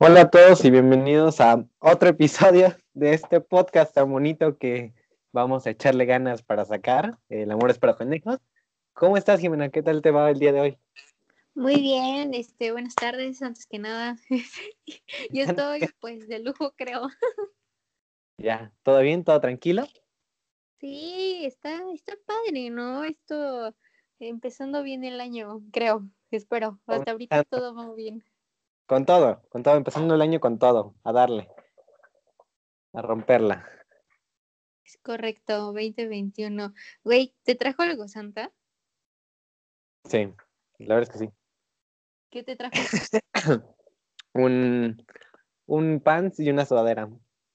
Hola a todos y bienvenidos a otro episodio de este podcast tan bonito que vamos a echarle ganas para sacar. El amor es para pendejos. ¿Cómo estás, Jimena? ¿Qué tal te va el día de hoy? Muy bien, este, buenas tardes, antes que nada. Yo estoy pues de lujo, creo. Ya, ¿todo bien? ¿Todo tranquilo? Sí, está, está padre, ¿no? Esto empezando bien el año, creo, espero. Hasta ahorita todo va bien. Con todo, con todo, empezando el año con todo, a darle, a romperla. Es correcto, 2021. Güey, ¿te trajo algo Santa? Sí, la verdad es que sí. ¿Qué te trajo? un, un pants y una sudadera.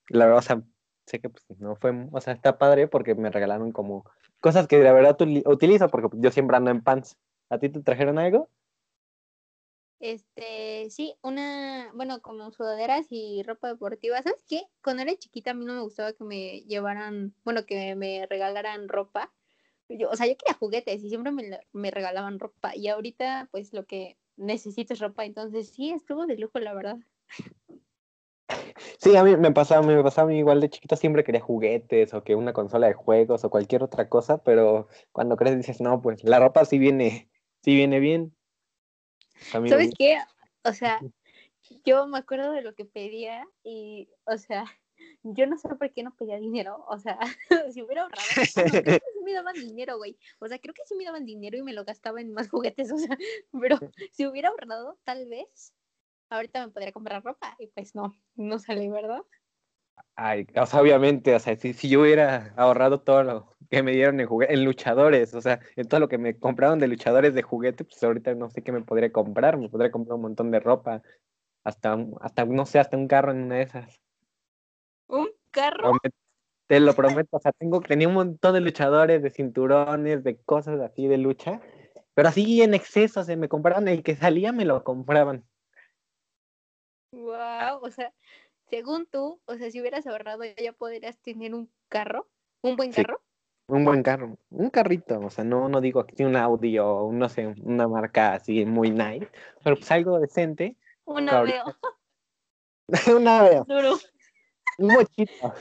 La verdad, o sea, sé que pues, no fue, o sea, está padre porque me regalaron como cosas que la verdad utilizo porque yo siempre ando en pants. ¿A ti te trajeron algo? Este, sí, una, bueno, como sudaderas y ropa deportiva. ¿Sabes qué? Cuando era chiquita a mí no me gustaba que me llevaran, bueno, que me regalaran ropa. Yo, o sea, yo quería juguetes y siempre me, me regalaban ropa. Y ahorita, pues, lo que necesito es ropa. Entonces, sí, estuvo de lujo, la verdad. Sí, a mí me pasaba, me pasaba igual de chiquita, siempre quería juguetes o que una consola de juegos o cualquier otra cosa, pero cuando crees dices, no, pues la ropa sí viene, sí viene bien. ¿Sabes qué? O sea, yo me acuerdo de lo que pedía y, o sea, yo no sé por qué no pedía dinero, o sea, si hubiera ahorrado, creo que sí me daban dinero, güey, o sea, creo que sí me daban dinero y me lo gastaba en más juguetes, o sea, pero si hubiera ahorrado, tal vez, ahorita me podría comprar ropa y pues no, no sale, ¿verdad? Ay, o sea, obviamente, o sea, si, si yo hubiera ahorrado todo lo que me dieron en, en luchadores, o sea, en todo lo que me compraron de luchadores de juguete, pues ahorita no sé qué me podría comprar, me podría comprar un montón de ropa, hasta, hasta no sé, hasta un carro en una de esas. ¿Un carro? te lo prometo, o sea, tengo, tenía un montón de luchadores, de cinturones, de cosas así de lucha, pero así en exceso, se me compraban el que salía, me lo compraban. Wow, o sea, según tú, o sea, si hubieras ahorrado ya podrías tener un carro, un buen carro. un buen carro, un carrito, o sea, no, no digo aquí un Audi o no sé, una marca así muy nice, pero pues algo decente. Un aveo. un aveo. Duro. Un mochito.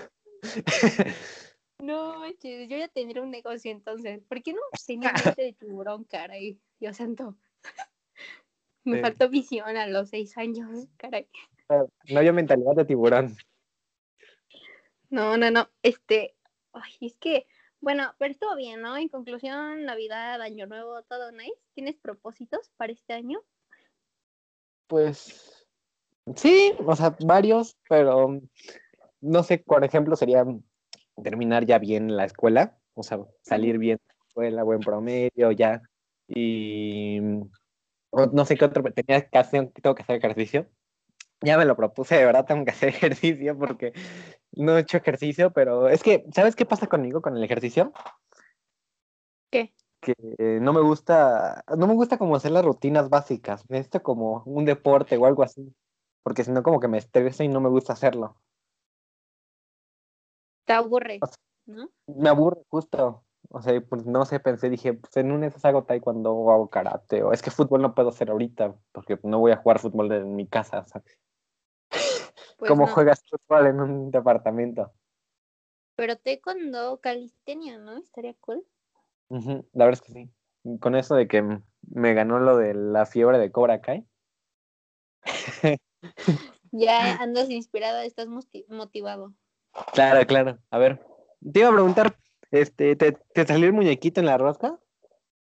no, yo ya tendría un negocio entonces. ¿Por qué no tenía mente de tiburón, caray? Dios santo. Me faltó visión a los seis años, caray. No había mentalidad de tiburón. No, no, no. Este, ay, es que, bueno, pero estuvo bien, ¿no? En conclusión, Navidad, Año Nuevo, todo nice. ¿Tienes propósitos para este año? Pues sí, o sea, varios, pero no sé, por ejemplo, sería terminar ya bien la escuela, o sea, salir bien de la escuela, buen promedio, ya. Y no sé qué otro, tenía que hacer, tengo que hacer ejercicio ya me lo propuse, de verdad tengo que hacer ejercicio porque no he hecho ejercicio, pero es que, ¿sabes qué pasa conmigo con el ejercicio? ¿Qué? Que no me gusta, no me gusta como hacer las rutinas básicas, esto como un deporte o algo así, porque si no como que me estresa y no me gusta hacerlo. Te aburre, ¿no? Me aburre justo, o sea, pues no sé, pensé, dije, pues en un mes hago taekwondo o hago karate, o es que fútbol no puedo hacer ahorita, porque no voy a jugar fútbol en mi casa, ¿sabes? Pues ¿Cómo juegas fútbol en un departamento? Pero taekwondo, calistenia, ¿no? Estaría cool. La verdad es que sí. Con eso de que me ganó lo de la fiebre de Cobra Kai. ya andas inspirado, estás motivado. Claro, claro. A ver, te iba a preguntar, este, ¿te, te salió el muñequito en la rosca?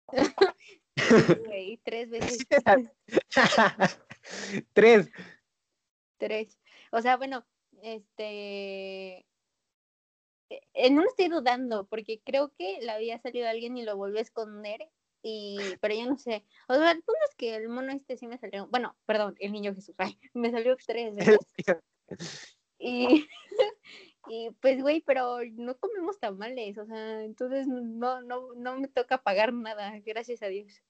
sí, tres veces. tres. Tres. O sea, bueno, este, eh, eh, no estoy dudando, porque creo que le había salido alguien y lo volvió a esconder, y, pero yo no sé. O sea, el punto es que el mono este sí me salió, bueno, perdón, el niño Jesús, ay, me salió tres veces. y, y pues, güey, pero no comemos tamales, o sea, entonces no, no, no me toca pagar nada, gracias a Dios.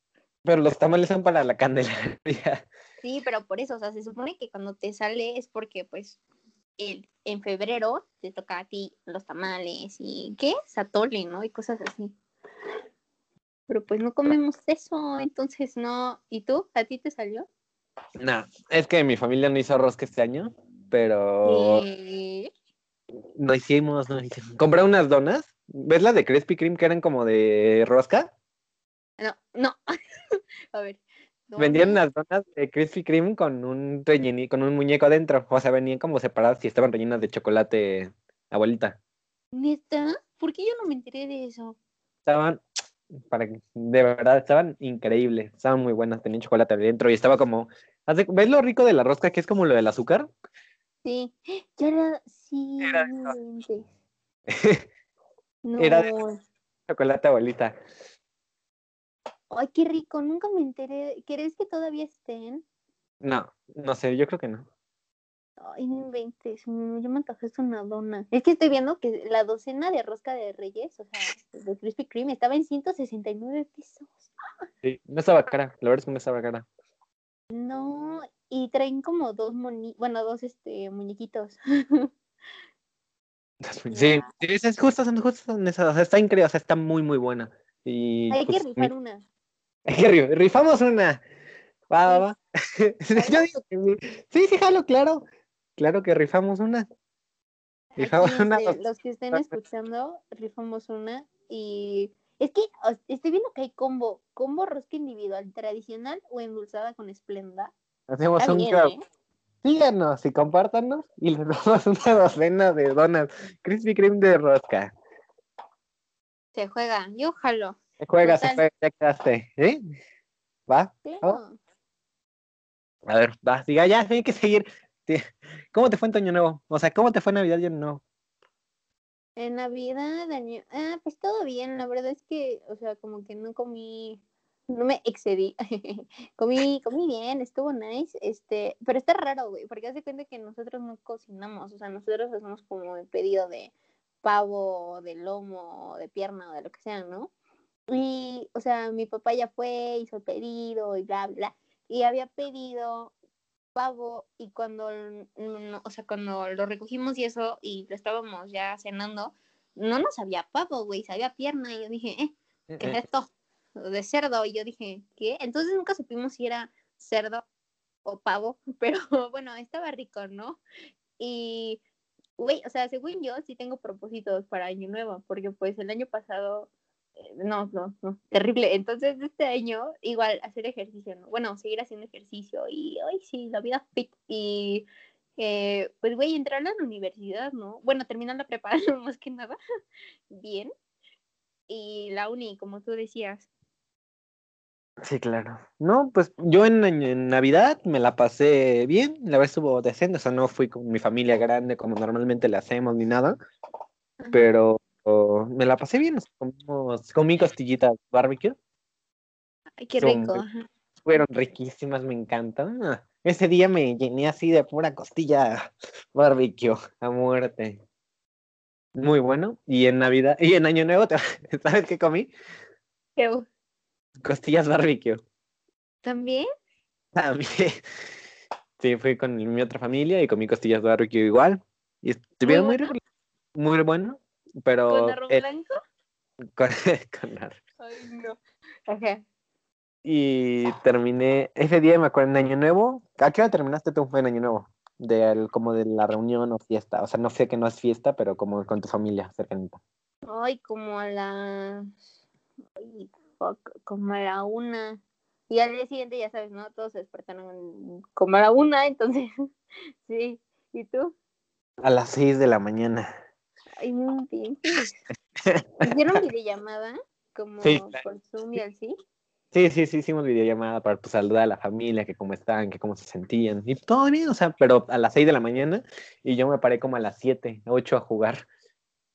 Pero los tamales son para la candelaria. Sí, pero por eso, o sea, se supone que cuando te sale es porque, pues, el, en febrero te toca a ti los tamales y, ¿qué? Satole, ¿no? Y cosas así. Pero pues no comemos eso, entonces no. ¿Y tú? ¿A ti te salió? No, es que mi familia no hizo rosca este año, pero ¿Qué? no hicimos, no hicimos. Compré unas donas. ¿Ves las de Krispy Kreme que eran como de rosca? No, no. A ver. Vendían unas donas de Krispy Kreme con un relleni, con un muñeco adentro. O sea, venían como separadas y estaban rellenas de chocolate, abuelita. ¿Neta? ¿Por qué yo no me enteré de eso? Estaban, para que- de verdad, estaban increíbles. Estaban muy buenas, tenían chocolate adentro y estaba como. ¿Ves lo rico de la rosca que es como lo del azúcar? Sí. Ya era. Sí, Era no. Era de- chocolate abuelita. Ay, qué rico. Nunca me enteré. ¿Crees que todavía estén? No, no sé, yo creo que no. Ay, no inventes. mm, Yo me antojaste una dona. Es que estoy viendo que la docena de rosca de Reyes, o sea, de Krispy Kreme, estaba en 169 pesos. Sí, no estaba cara, la verdad es que no estaba cara. No, y traen como dos moni, bueno, dos este muñequitos. Sí, es, es justo, son está increíble, o sea, está muy, muy buena. Y Hay que pues, rifar mi- una. que rifamos una. Va, va, va. Yo digo que sí. sí, jalo, claro. Claro que rifamos una. Rifamos Aquí, una. los que estén escuchando, rifamos una. Y es que estoy viendo que hay combo, combo rosca individual, tradicional o endulzada con esplenda. Hacemos un. ¿eh? Síganos y compártanos y les damos una docena de donas Krispy Kreme de rosca. Se juega, yo jalo. Se juega, se juega, ya quedaste. ¿eh? ¿Va? Claro. A ver, va, diga, ya, hay que seguir. Sí. ¿Cómo te fue en tu año nuevo? O sea, ¿cómo te fue en Navidad y año nuevo? En Navidad, año... ah, pues todo bien, la verdad es que, o sea, como que no comí, no me excedí, comí, comí bien, estuvo nice, este, pero está raro, güey, porque hace cuenta que nosotros no cocinamos, o sea, nosotros hacemos como el pedido de pavo, de lomo, de pierna o de lo que sea, ¿no? Y, o sea, mi papá ya fue, hizo el pedido y bla, bla, y había pedido pavo y cuando, no- o sea, cuando lo recogimos y eso y lo estábamos ya cenando, no nos sabía pavo, güey, sabía pierna y yo dije, eh, ¿qué es esto? De cerdo y yo dije, ¿qué? Entonces nunca supimos si era cerdo o pavo, pero bueno, estaba rico, ¿no? Y, güey, o sea, según yo sí tengo propósitos para Año Nuevo, porque pues el año pasado eh, no, no, no, terrible. Entonces, este año, igual, hacer ejercicio, ¿no? Bueno, seguir haciendo ejercicio y, ay, sí, la vida fit. Y, eh, pues, güey, entrar a la universidad, ¿no? Bueno, terminar la prepa, más que nada, bien. Y la uni, como tú decías. Sí, claro. No, pues yo en, Navidad me la pasé bien, la verdad estuvo decente, o sea, no fui con mi familia grande como normalmente le hacemos ni nada, Ajá. pero oh, me la pasé bien, comimos- comí costillitas barbecue, Ay, qué rico. muy- fueron riquísimas, me encantan. Ah, Ese día me llené así de pura costilla barbecue a muerte. Muy bueno. Y en Navidad, y en Año Nuevo, ¿sabes qué comí? Qué Costillas barbecue. ¿También? También. Sí, fui con mi otra familia y comí costillas barbecue igual. Y estuvieron muy, bueno? ricos, muy bueno, pero ¿Con arroz eh, blanco? con- con arroz. Ay, no. Ajá. Y terminé, ese día me acuerdo en Año Nuevo. ¿A qué hora terminaste tú en Año Nuevo? De como de la reunión o fiesta. O sea, no sé que no es fiesta, pero como con tu familia cercanita. Ay, como a las. Ay, fuck, como a la una. Y al día siguiente, ya sabes, ¿no? Todos se despertaron como a la una, entonces. sí. ¿Y tú? A las 6 de la mañana. Ay, no. ¿Hicieron videollamada? Como Sí. por Zoom y así. Sí, sí, sí, hicimos videollamada para pues, saludar a la familia, que cómo están, que cómo se sentían. Y todo bien, o sea, pero a las 6 de la mañana y yo me paré como a las 7, 8 a jugar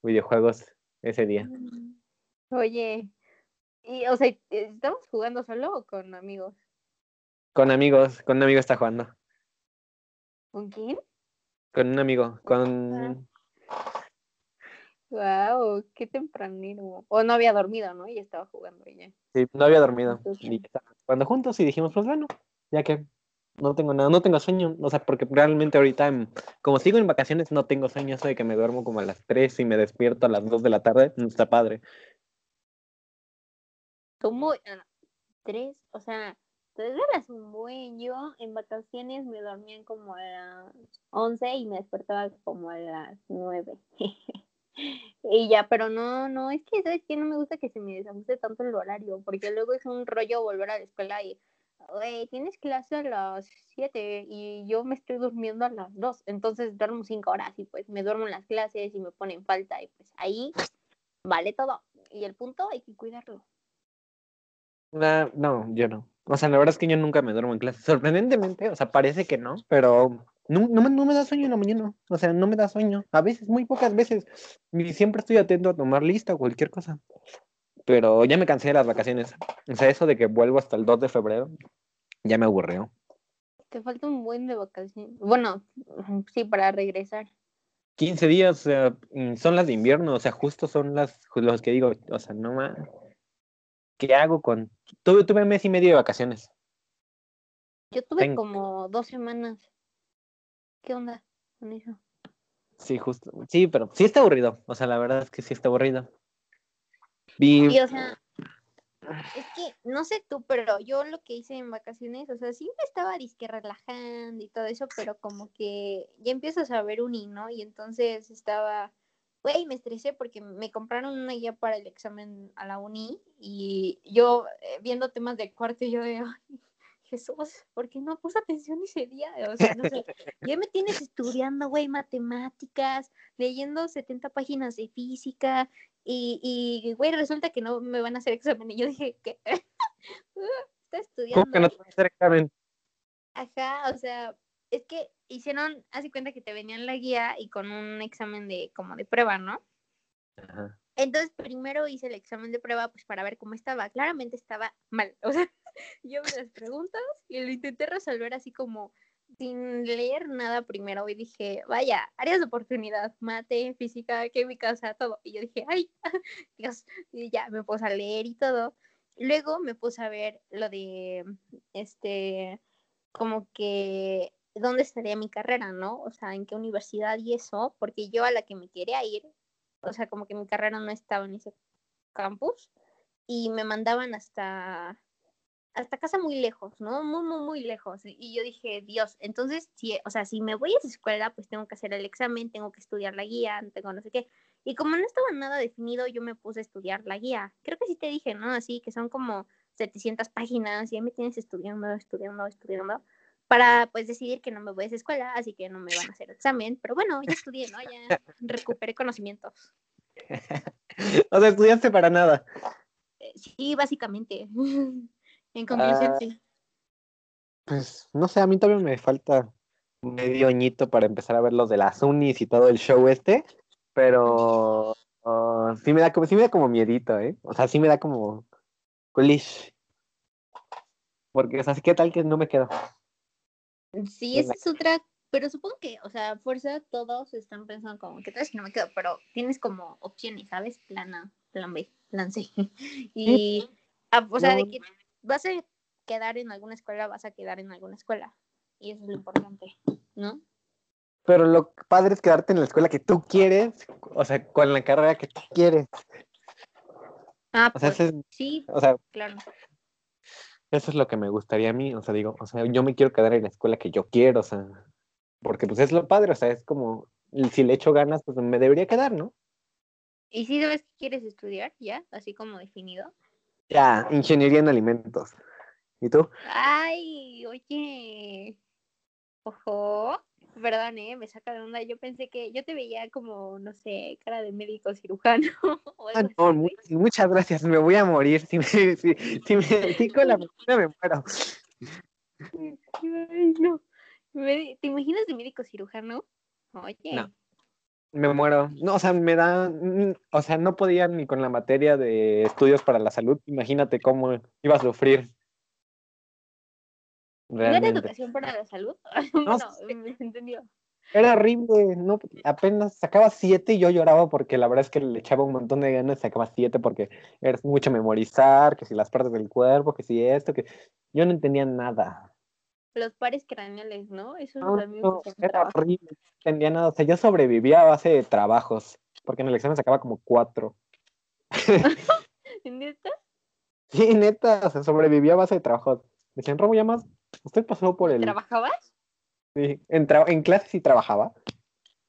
videojuegos ese día. Oye. Y, o sea, ¿estamos jugando solo o con amigos? Con amigos, con un amigo está jugando. ¿Con quién? Con un amigo, con... Wow, qué tempranero. O no había dormido, ¿no? Y estaba jugando ella. Sí, no había dormido. Y jugando juntos y dijimos, pues bueno, ya que no tengo nada, no tengo sueño. O sea, porque realmente ahorita, em, como sigo en vacaciones, no tengo sueño. Eso de que me duermo como a las 3 y me despierto a las 2 de la tarde, no está padre. ¿Cómo? Tres, o sea, Entonces eras un buen. Yo en vacaciones me dormían como a las 11 y me despertaba como a las 9. y ya, pero no, no, es que, ¿sabes que No me gusta que se me desajuste tanto el horario, porque luego es un rollo volver a la escuela y, oye, tienes clase a las 7 y yo me estoy durmiendo a las 2, entonces duermo 5 horas y pues me duermo en las clases y me ponen falta y pues ahí vale todo. Y el punto hay que cuidarlo. No, no, yo no. O sea, la verdad es que yo nunca me duermo en clase. Sorprendentemente, o sea, parece que no, pero no, no, me, no me da sueño en la mañana. O sea, no me da sueño. A veces, muy pocas veces. Y siempre estoy atento a tomar lista o cualquier cosa. Pero ya me cansé de las vacaciones. O sea, eso de que vuelvo hasta el 2 de febrero, ya me aburrió. Te falta un buen de vacaciones. Bueno, sí, para regresar. 15 días, son las de invierno, o sea, justo son las los que digo, o sea, no más. ¿Qué hago con...? Tuve, tuve un mes y medio de vacaciones. Yo tuve como dos semanas. ¿Qué onda con eso? Sí, justo. Sí, pero sí está aburrido. O sea, la verdad es que sí está aburrido. Vi... o sea, es que, no sé tú, pero yo lo que hice en vacaciones, o sea, sí me estaba disque relajando y todo eso, pero como que ya empiezas a ver un ¿no? Y entonces estaba güey, me estresé porque me compraron una guía para el examen a la uni y yo eh, viendo temas de cuarto, yo de, Jesús, ¿por qué no puse atención ese día? O sea, no sé, ya me tienes estudiando, güey, matemáticas, leyendo 70 páginas de física y, y, güey, resulta que no me van a hacer examen. Y yo dije, ¿qué? Está estudiando. ¿Cómo que no te van a hacer examen? Ajá, o sea, es que hicieron, hace cuenta que te venían la guía y con un examen de como de prueba, ¿no? Ajá. Entonces primero hice el examen de prueba pues para ver cómo estaba. Claramente estaba mal. O sea, yo me las preguntas y lo intenté resolver así como sin leer nada primero y dije, vaya, áreas de oportunidad, mate, física, química, o sea, todo. Y yo dije, ay, Dios, y ya me puse a leer y todo. Luego me puse a ver lo de, este, como que dónde estaría mi carrera, ¿no? O sea, en qué universidad y eso, porque yo a la que me quería ir, o sea, como que mi carrera no estaba en ese campus y me mandaban hasta hasta casa muy lejos, ¿no? Muy, muy, muy lejos. Y yo dije, Dios, entonces, si, o sea, si me voy a esa escuela, pues tengo que hacer el examen, tengo que estudiar la guía, tengo no sé qué. Y como no estaba nada definido, yo me puse a estudiar la guía. Creo que sí te dije, ¿no? Así que son como 700 páginas y ya me tienes estudiando, estudiando, estudiando para pues decidir que no me voy a esa escuela, así que no me van a hacer examen, pero bueno, ya estudié, ¿no? Ya recuperé conocimientos. o sea, estudiaste para nada. Eh, sí, básicamente. en conclusión, sí. Pues no sé, a mí todavía me falta medio añito para empezar a ver los de las unis y todo el show este, pero oh, sí me da como, sí me da como miedito, ¿eh? O sea, sí me da como coolish. Porque, o sea, ¿qué tal que no me quedo? Sí, esa es otra, pero supongo que, o sea, fuerza todos están pensando como, ¿qué tal si no me quedo? Pero tienes como opciones, ¿sabes? Plan A, plan B, plan C. Y, ah, o sea, de que vas a quedar en alguna escuela, vas a quedar en alguna escuela. Y eso es lo importante, ¿no? Pero lo padre es quedarte en la escuela que tú quieres, o sea, con la carrera que tú quieres. Ah, pues, sí, o sea, claro. Eso es lo que me gustaría a mí, o sea, digo, o sea, yo me quiero quedar en la escuela que yo quiero, o sea, porque pues es lo padre, o sea, es como, si le echo ganas, pues me debería quedar, ¿no? ¿Y si sabes que quieres estudiar ya, así como definido? Ya, ingeniería en alimentos. ¿Y tú? Ay, oye, ojo, perdón, ¿eh? me saca de onda. Yo pensé que yo te veía como, no sé, cara de médico cirujano. ah, no, muchas gracias, me voy a morir. Si me, si, si me dedico la medicina, me muero. Ay, no. ¿Te imaginas de médico cirujano? Oye. No. Me muero. No, o sea, me da. O sea, no podía ni con la materia de estudios para la salud. Imagínate cómo iba a sufrir. ¿No era educación para la salud? No, me entendió. Era horrible, no, apenas sacaba siete y yo lloraba porque la verdad es que le echaba un montón de ganas y sacaba siete porque era mucho memorizar, que si las partes del cuerpo, que si esto, que yo no entendía nada. Los pares craneales, ¿no? Eso no, no era horrible, entendía nada. O sea, yo sobrevivía a base de trabajos, porque en el examen sacaba como cuatro. ¿Neta? Sí, neta, o sea, sobrevivía a base de trabajos. Me decían, Robo, ya más, usted pasó por el... ¿Trabajabas? Sí, en, tra- en clases sí trabajaba.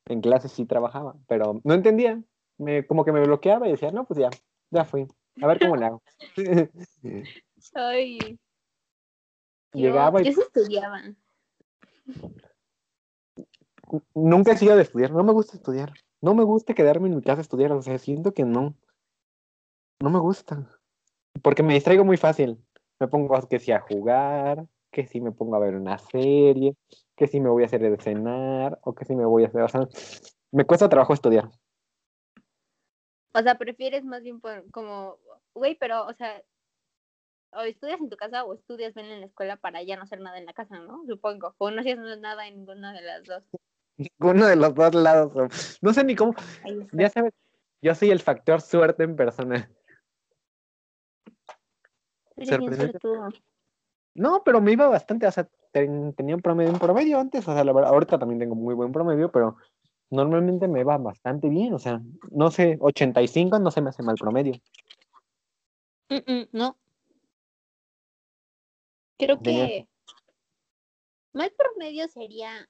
En clases sí trabajaba, pero no entendía. Me, como que me bloqueaba y decía, no, pues ya, ya fui. A ver cómo le hago. Ay. Yo, Llegaba y yo sí estudiaba. nunca he sido de estudiar. No me gusta estudiar. No me gusta quedarme en mi casa a estudiar. O sea, siento que no. No me gusta. Porque me distraigo muy fácil. Me pongo que si a jugar, que si me pongo a ver una serie, que si me voy a hacer de cenar, o que si me voy a hacer. O sea, me cuesta trabajo estudiar. O sea, prefieres más bien por- como, güey, pero, o sea, o estudias en tu casa o estudias bien en la escuela para ya no hacer nada en la casa, ¿no? Supongo. O no hacías nada en ninguna de las dos. Uno de los dos lados. No sé ni cómo. Ya sabes, yo soy el factor suerte en persona. No, pero me iba bastante, o sea, ten- tenía un promedio, un promedio antes, o sea, la verdad, ahorita también tengo muy buen promedio, pero normalmente me va bastante bien, o sea, no sé, 85 no se me hace mal promedio. Mm, mm, no. Creo que mal promedio sería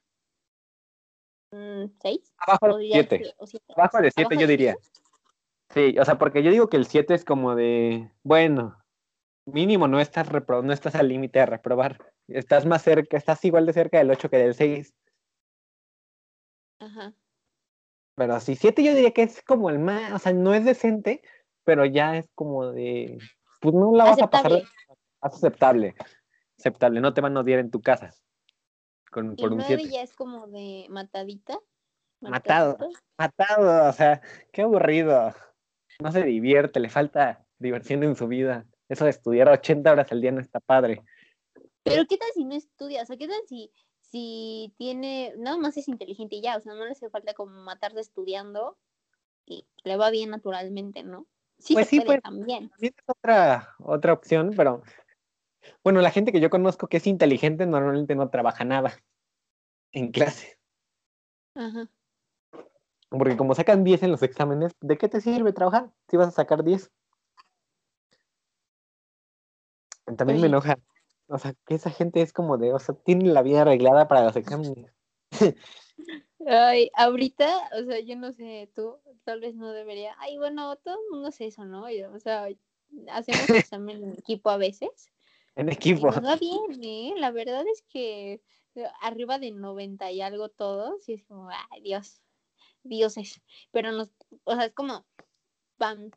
mm, seis. Abajo 7, que- o siete. abajo de 7 ¿Abajo yo de diría. Sí, o sea, porque yo digo que el 7 es como de, bueno, mínimo no estás, repro- no estás al límite de reprobar, estás más cerca, estás igual de cerca del 8 que del 6, Ajá. pero sí, 7 yo diría que es como el más, o sea, no es decente, pero ya es como de, pues no la vas a pasar Aceptable. Aceptable, no te van a odiar en tu casa con, Y por un nueve 7. ya es como de matadita. Matado. Matado, o sea, qué aburrido. No se divierte, le falta diversión en su vida. Eso de estudiar 80 horas al día no está padre. Pero ¿qué tal si no estudia? O sea, ¿qué tal si, si tiene, nada más es inteligente y ya? O sea, no le hace falta como matarse estudiando y le va bien naturalmente, ¿no? Sí Pues se sí, puede pues. también. También es otra, otra opción, pero bueno, la gente que yo conozco que es inteligente normalmente no trabaja nada en clase. Ajá. Porque como sacan 10 en los exámenes, ¿de qué te sirve trabajar si vas a sacar 10? También me enoja. O sea, que esa gente es como de, o sea, tiene la vida arreglada para los exámenes. Ay, ahorita, o sea, yo no sé, tú tal vez no debería. Ay, bueno, todo el mundo hace eso, ¿no? O sea, hacemos examen en equipo a veces. En equipo. va bien, ¿eh? La verdad es que eh, arriba de 90 y algo todos, y es como, ay, Dios, dioses. Pero nos, o sea, es como van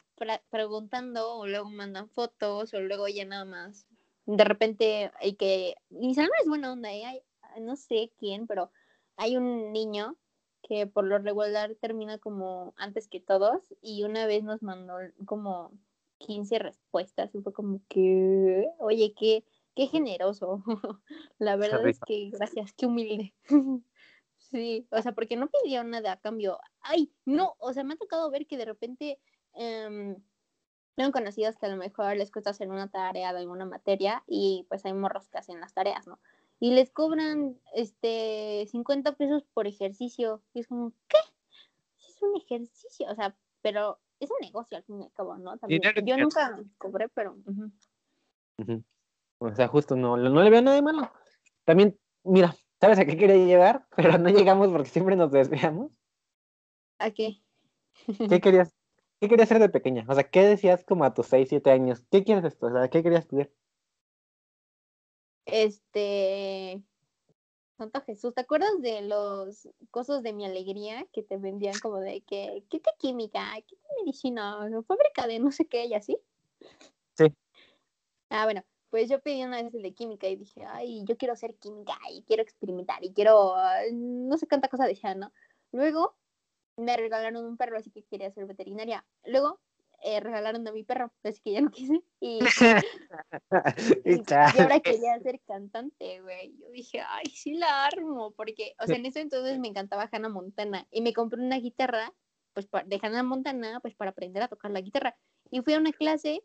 preguntando o luego mandan fotos o luego ya nada más. De repente hay que, y salón es buena onda, ¿eh? Hay- no sé quién, pero hay un niño que por lo regular termina como antes que todos y una vez nos mandó como 15 respuestas y fue como que, oye, qué, qué generoso. La verdad es que gracias, qué humilde. Sí, o sea, porque no pidió nada a cambio. Ay, no, o sea, me ha tocado ver que de repente em, tengo conocidos que a lo mejor les cuesta hacer una tarea de alguna materia y pues hay morros que hacen las tareas, ¿no? Y les cobran este 50 pesos por ejercicio. Y es como, ¿qué? Es un ejercicio, o sea, pero es un negocio al fin y al cabo, ¿no? También. Yo nunca cobré, pero. O sea, justo no, no le veo nada de malo. También, mira, ¿sabes a qué quería llegar? Pero no llegamos porque siempre nos desviamos. ¿a qué? ¿Qué querías, qué querías hacer de pequeña? O sea, ¿qué decías como a tus 6, 7 años? ¿Qué quieres estudiar? ¿Qué querías estudiar? Este. Santo Jesús, ¿te acuerdas de los cosas de mi alegría que te vendían como de que, ¿qué te química? ¿Qué te medicina? Fábrica de no sé qué y así. Sí. Ah, bueno, pues yo pedí una vez el de química y dije, ay, yo quiero hacer química y quiero experimentar y quiero, no sé cuánta cosa decía, ¿no? Luego me regalaron un perro, así que quería ser veterinaria. Luego eh, regalaron a mi perro, así que ya no quise. Y, Y y ahora quería ser cantante, güey. Yo dije, ay, sí la armo, porque, o sea, en ese entonces me encantaba Hannah Montana y me compré una guitarra, pues de Hannah Montana, pues para aprender a tocar la guitarra. Y fui a una clase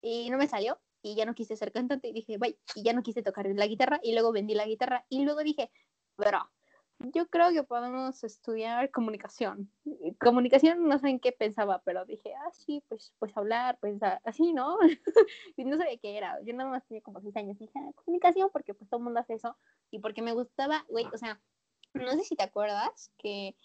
y no me salió y ya no quise ser cantante y dije, bye, y ya no quise tocar la guitarra y luego vendí la guitarra y luego dije, bro, yo creo que podemos estudiar comunicación. Comunicación no sé en qué pensaba, pero dije, ah, sí, pues, pues hablar, pues así, ¿no? y no sabía qué era. Yo nada más tenía como seis años y dije, ah, comunicación, porque pues todo el mundo hace eso. Y porque me gustaba, güey, o sea, no sé si te acuerdas que,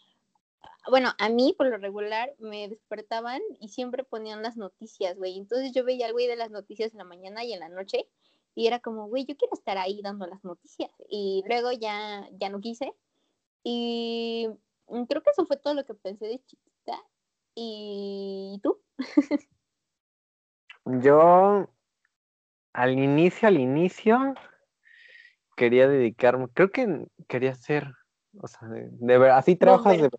bueno, a mí por lo regular me despertaban y siempre ponían las noticias, güey. Entonces yo veía al güey de las noticias en la mañana y en la noche. Y era como, güey, yo quiero estar ahí dando las noticias. Y luego ya, ya no quise y mm, creo que eso fue todo lo que pensé de chiquita. ¿Y tú? Yo, al inicio, al inicio, quería dedicarme, creo que quería ser, o sea, de, verdad, así trabajas de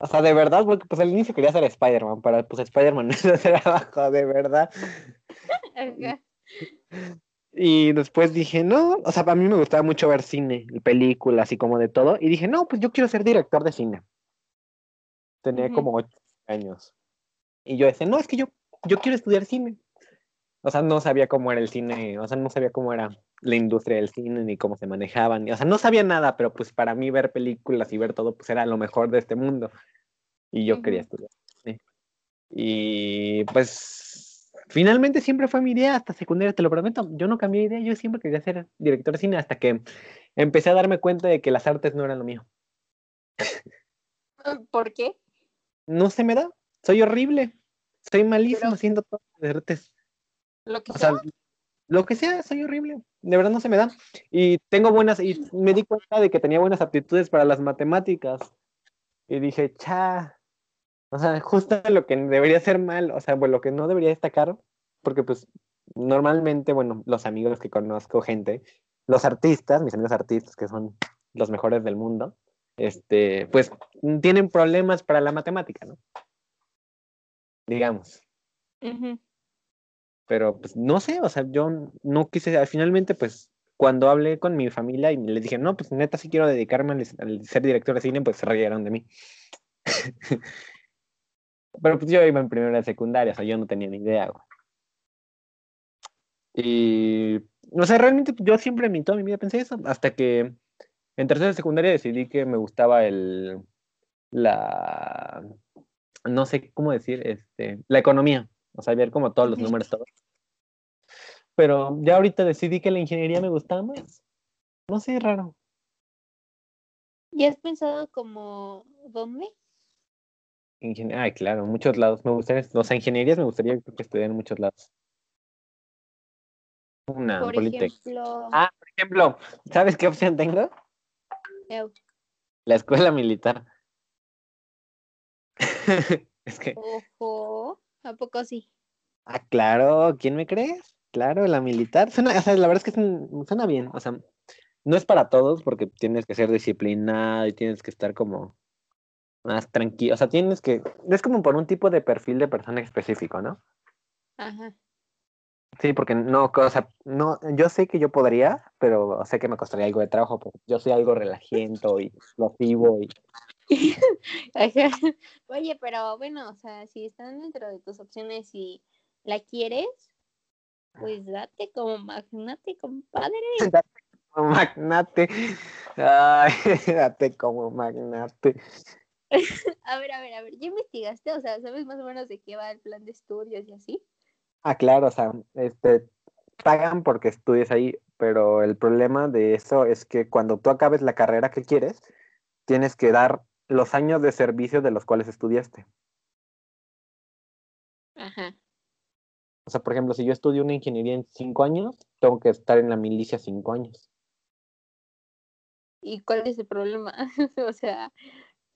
o sea, de verdad, porque pues al inicio quería ser Spider-Man, para pues Spider-Man no es trabajo, de verdad. Y después dije, no, o sea, a mí me gustaba mucho ver cine, películas y como de todo. Y dije, no, pues yo quiero ser director de cine. Tenía como ocho años. Y yo decía, no, es que yo, yo quiero estudiar cine. O sea, no sabía cómo era el cine, o sea, no sabía cómo era la industria del cine ni cómo se manejaban. O sea, no sabía nada, pero pues para mí ver películas y ver todo, pues era lo mejor de este mundo. Y yo quería estudiar. cine. Y pues Finalmente siempre fue mi idea hasta secundaria, te lo prometo. Yo no cambié de idea, yo siempre quería ser director de cine hasta que empecé a darme cuenta de que las artes no eran lo mío. ¿Por qué? No se me da. Soy horrible. Soy malísimo haciendo todo las artes. Lo que sea. Lo que sea, soy horrible. De verdad no se me da. Y tengo buenas, y me di cuenta de que tenía buenas aptitudes para las matemáticas. Y dije, cha, o sea, justo lo que debería ser mal, o sea, bueno, lo que no debería destacar, porque pues normalmente, bueno, los amigos que conozco, gente, los artistas, mis amigos artistas, que son los mejores del mundo, este, pues tienen problemas para la matemática, ¿no? Digamos. Pero pues no sé, o sea, yo no quise, finalmente pues cuando hablé con mi familia y les dije, no, pues neta sí quiero dedicarme al, al ser director de cine, pues se rieron de mí. Pero pues yo iba en primera de secundaria, o sea, yo no tenía ni idea, Y, no sé, realmente yo siempre en toda mi vida pensé eso, hasta que en tercera de secundaria decidí que me gustaba el, la, no sé cómo decir, este, la economía, o sea, ver como todos los números, todos. Pero ya ahorita decidí que la ingeniería me gustaba más. No sé, raro. ¿Y has pensado como dónde? Ay, claro, muchos lados. Me gustaría, o sea, ingenierías me gustaría que estudiar en muchos lados. Una, por ejemplo... Ah, por ejemplo, ¿sabes qué opción tengo? La escuela militar. es que... Ojo, ¿a poco sí? Ah, claro, ¿quién me crees? Claro, la militar. Suena, o sea, la verdad es que suena bien. O sea, no es para todos porque tienes que ser disciplinado y tienes que estar como más tranquilo. O sea, tienes que. Es como por un tipo de perfil de persona específico, ¿no? Ajá. Sí, porque no, o sea, no, yo sé que yo podría, pero sé que me costaría algo de trabajo, porque yo soy algo relajento y explosivo y... Oye, pero bueno, o sea, si están dentro de tus opciones y la quieres, pues date como magnate, compadre. date como magnate. Ay, date como magnate. a ver, a ver, a ver, ¿ya investigaste? O sea, ¿sabes más o menos de qué va el plan de estudios y así? Ah, claro, o sea, este, pagan porque estudies ahí, pero el problema de eso es que cuando tú acabes la carrera que quieres, tienes que dar los años de servicio de los cuales estudiaste. Ajá. O sea, por ejemplo, si yo estudio una ingeniería en cinco años, tengo que estar en la milicia cinco años. ¿Y cuál es el problema? o sea,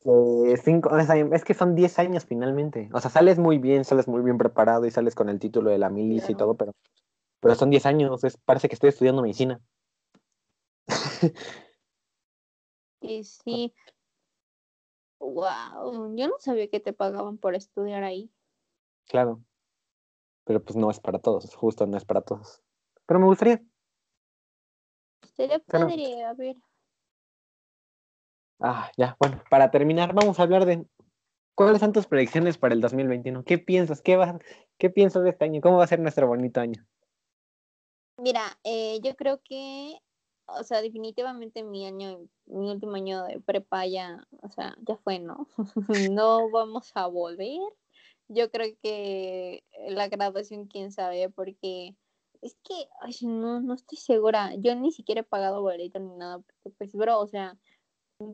eh, cinco, es que son 10 años finalmente. O sea, sales muy bien, sales muy bien preparado y sales con el título de la milicia y todo, pero, pero son 10 años. Es, parece que estoy estudiando medicina. y sí. Wow, yo no sabía que te pagaban por estudiar ahí. Claro. Pero pues no es para todos, justo no es para todos. Pero me gustaría. Sería padre, a ver. Ah, ya, bueno, para terminar, vamos a hablar de cuáles son tus predicciones para el 2021. ¿Qué piensas? ¿Qué, vas, qué piensas de este año? ¿Cómo va a ser nuestro bonito año? Mira, eh, yo creo que o sea, definitivamente mi año, mi último año de prepa ya, o sea, ya fue, ¿no? no vamos a volver. Yo creo que la graduación, quién sabe, porque es que, ay, no, no estoy segura. Yo ni siquiera he pagado boleto ni nada, porque, pues, bro, o sea,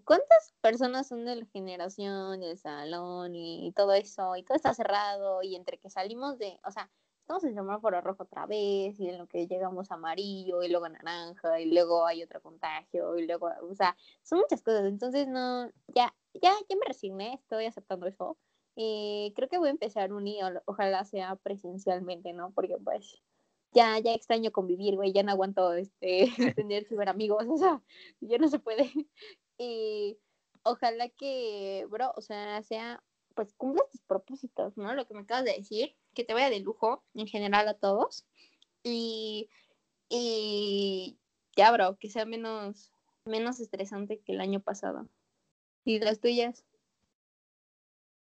¿cuántas personas son de la generación, del salón y todo eso? Y todo está cerrado, y entre que salimos de, o sea, estamos en semáforo rojo otra vez, y en lo que llegamos amarillo, y luego naranja, y luego hay otro contagio, y luego, o sea, son muchas cosas. Entonces, no, ya, ya, ya me resigné, estoy aceptando eso. Y creo que voy a empezar un y ojalá sea presencialmente, ¿no? Porque pues ya, ya extraño convivir, güey, ya no aguanto este, tener amigos, o sea, ya no se puede. Y ojalá que, bro, o sea, sea, pues cumpla tus propósitos, ¿no? Lo que me acabas de decir, que te vaya de lujo en general a todos. Y, y ya, bro, que sea menos, menos estresante que el año pasado. ¿Y las tuyas?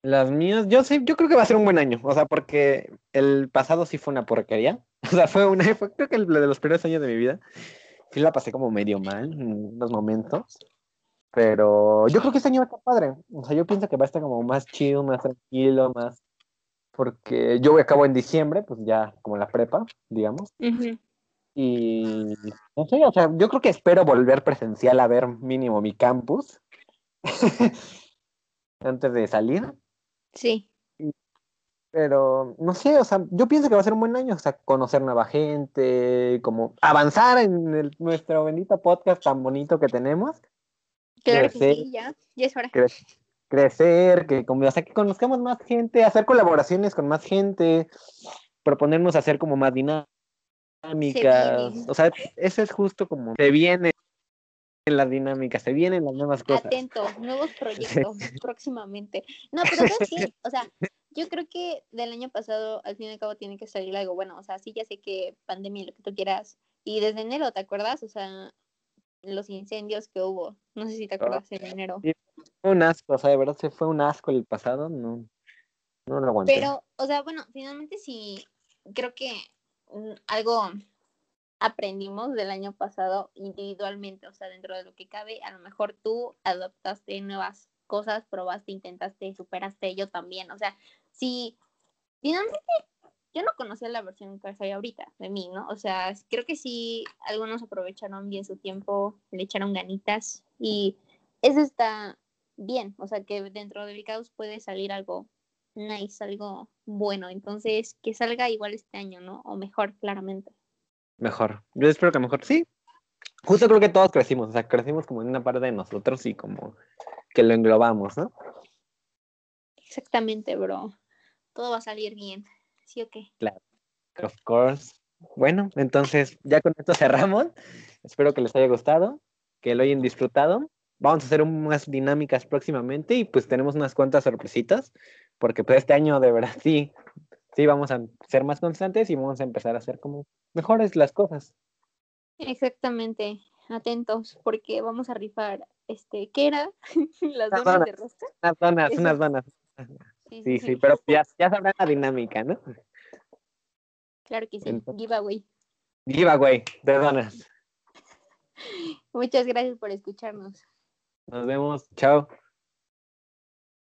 Las mías, yo sé, yo creo que va a ser un buen año, o sea, porque el pasado sí fue una porquería. O sea, fue una, fue creo que el de los primeros años de mi vida. Sí la pasé como medio mal en los momentos. Pero yo creo que este año va a estar padre. O sea, yo pienso que va a estar como más chido, más tranquilo, más. Porque yo acabo en diciembre, pues ya como la prepa, digamos. Y no sé, o sea, yo creo que espero volver presencial a ver mínimo mi campus antes de salir. Sí. Pero no sé, o sea, yo pienso que va a ser un buen año, o sea, conocer nueva gente, como avanzar en nuestro bendito podcast tan bonito que tenemos. Claro crecer, que sí, ya, ya es hora. crecer, que, como, o sea, que conozcamos más gente, hacer colaboraciones con más gente, proponernos hacer como más dinámicas. O sea, eso es justo como se viene en las dinámicas, se vienen las nuevas cosas. Atento, nuevos proyectos próximamente. No, pero sí, o sea, yo creo que del año pasado, al fin y al cabo, tiene que salir algo bueno. O sea, sí, ya sé que pandemia, lo que tú quieras. Y desde enero, ¿te acuerdas? O sea, los incendios que hubo. No sé si te acuerdas en enero. fue un asco, o sea, de verdad se fue un asco el pasado, no, no lo aguanté. Pero, o sea, bueno, finalmente sí, creo que algo aprendimos del año pasado individualmente, o sea, dentro de lo que cabe, a lo mejor tú adoptaste nuevas cosas, probaste, intentaste, superaste, yo también, o sea, si finalmente yo no conocía la versión que soy ahorita de mí, ¿no? O sea, creo que sí, algunos aprovecharon bien su tiempo, le echaron ganitas y eso está bien, o sea, que dentro del caos puede salir algo nice, algo bueno, entonces que salga igual este año, ¿no? O mejor, claramente. Mejor, yo espero que mejor, sí. Justo creo que todos crecimos, o sea, crecimos como en una parte de nosotros y como que lo englobamos, ¿no? Exactamente, bro. Todo va a salir bien, ¿sí o qué? Claro, of course. Bueno, entonces ya con esto cerramos. Espero que les haya gustado, que lo hayan disfrutado. Vamos a hacer unas dinámicas próximamente y pues tenemos unas cuantas sorpresitas, porque pues este año de verdad sí, sí vamos a ser más constantes y vamos a empezar a hacer como mejores las cosas. Exactamente, atentos, porque vamos a rifar, este, ¿qué era? Las donas, de rosca. Unas donas, unas donas. Sí, sí, pero ya, ya sabrán la dinámica, ¿no? Claro que sí, giveaway. Giveaway de donas. Muchas gracias por escucharnos. Nos vemos, chao.